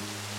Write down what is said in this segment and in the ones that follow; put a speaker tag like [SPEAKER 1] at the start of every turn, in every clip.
[SPEAKER 1] Bye.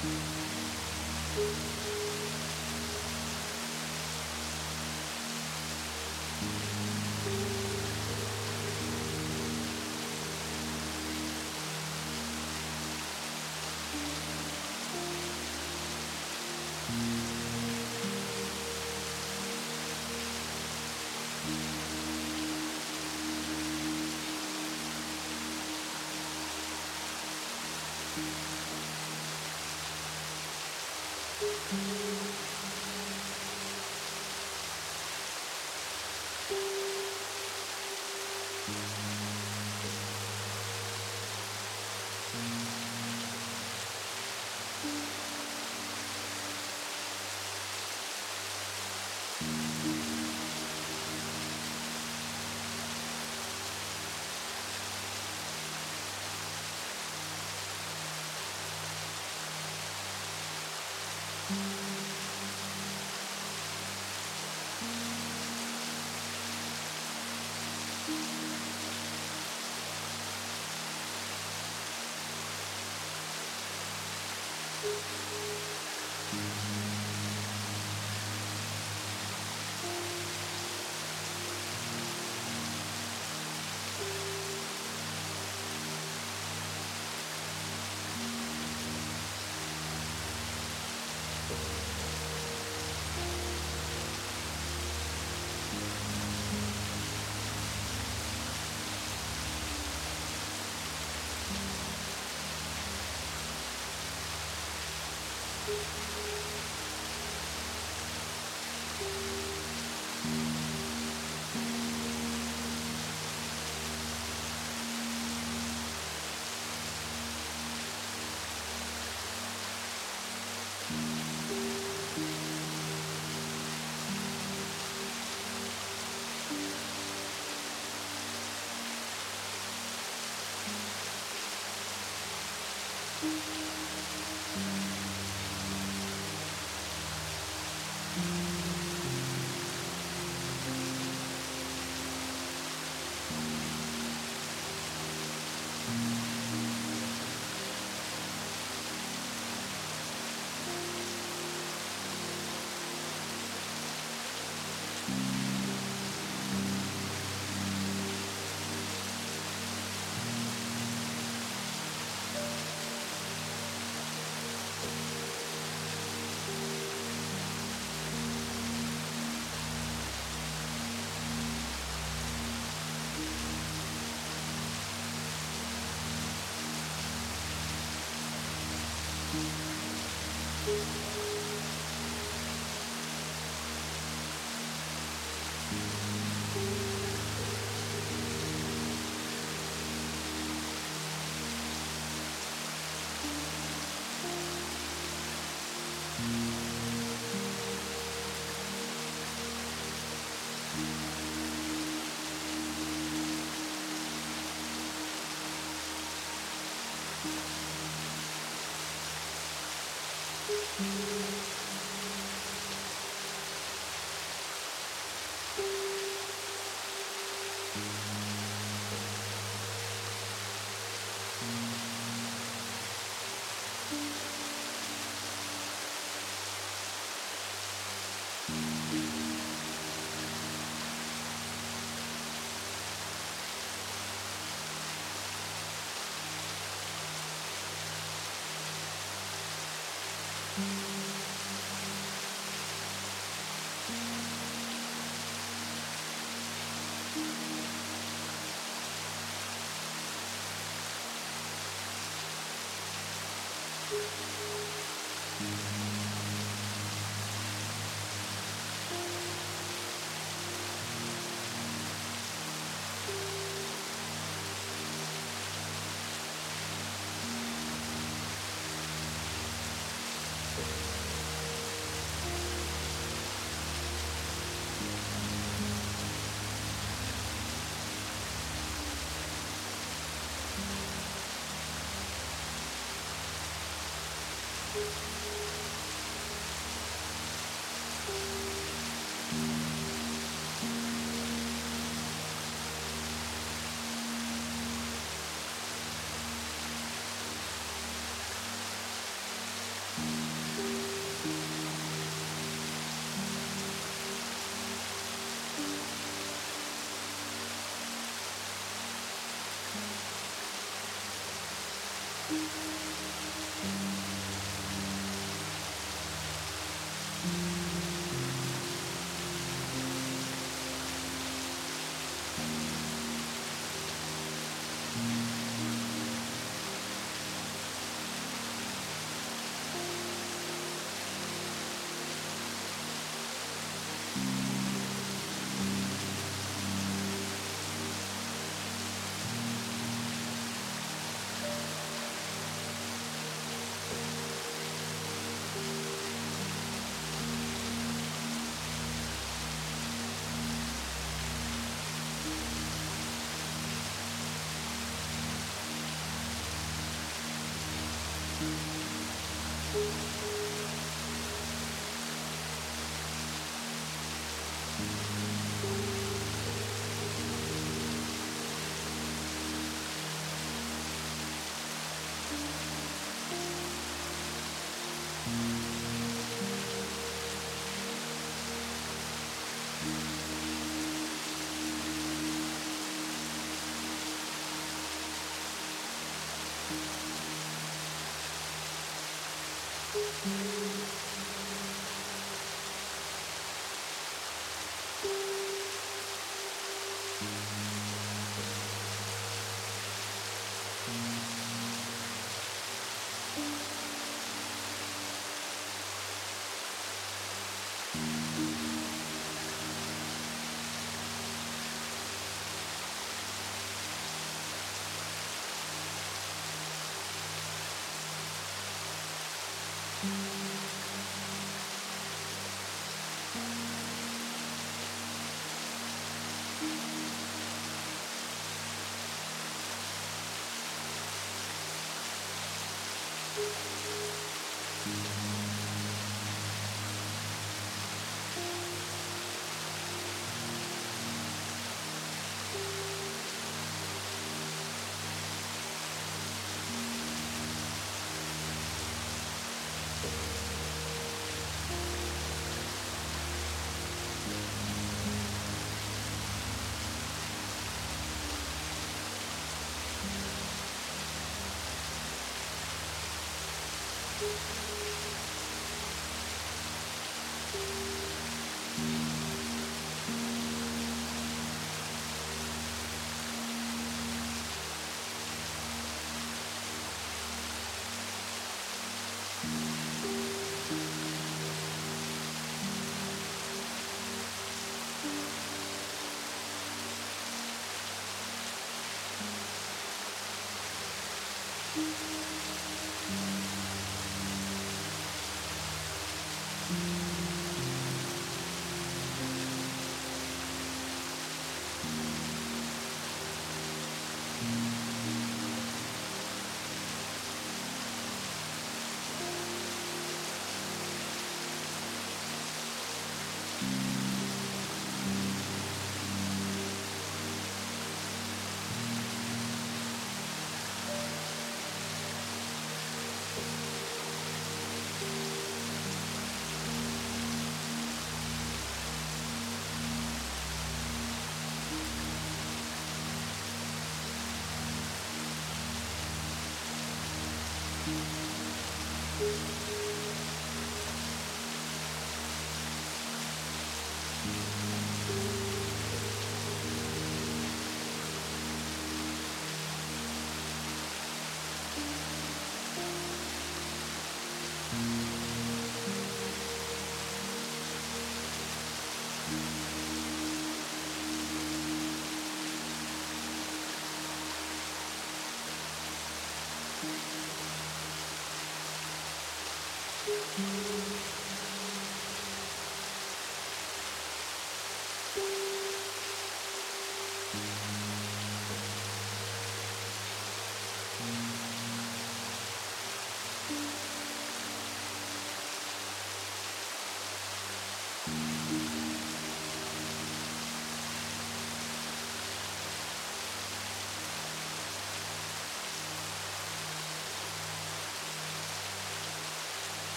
[SPEAKER 1] Thank you.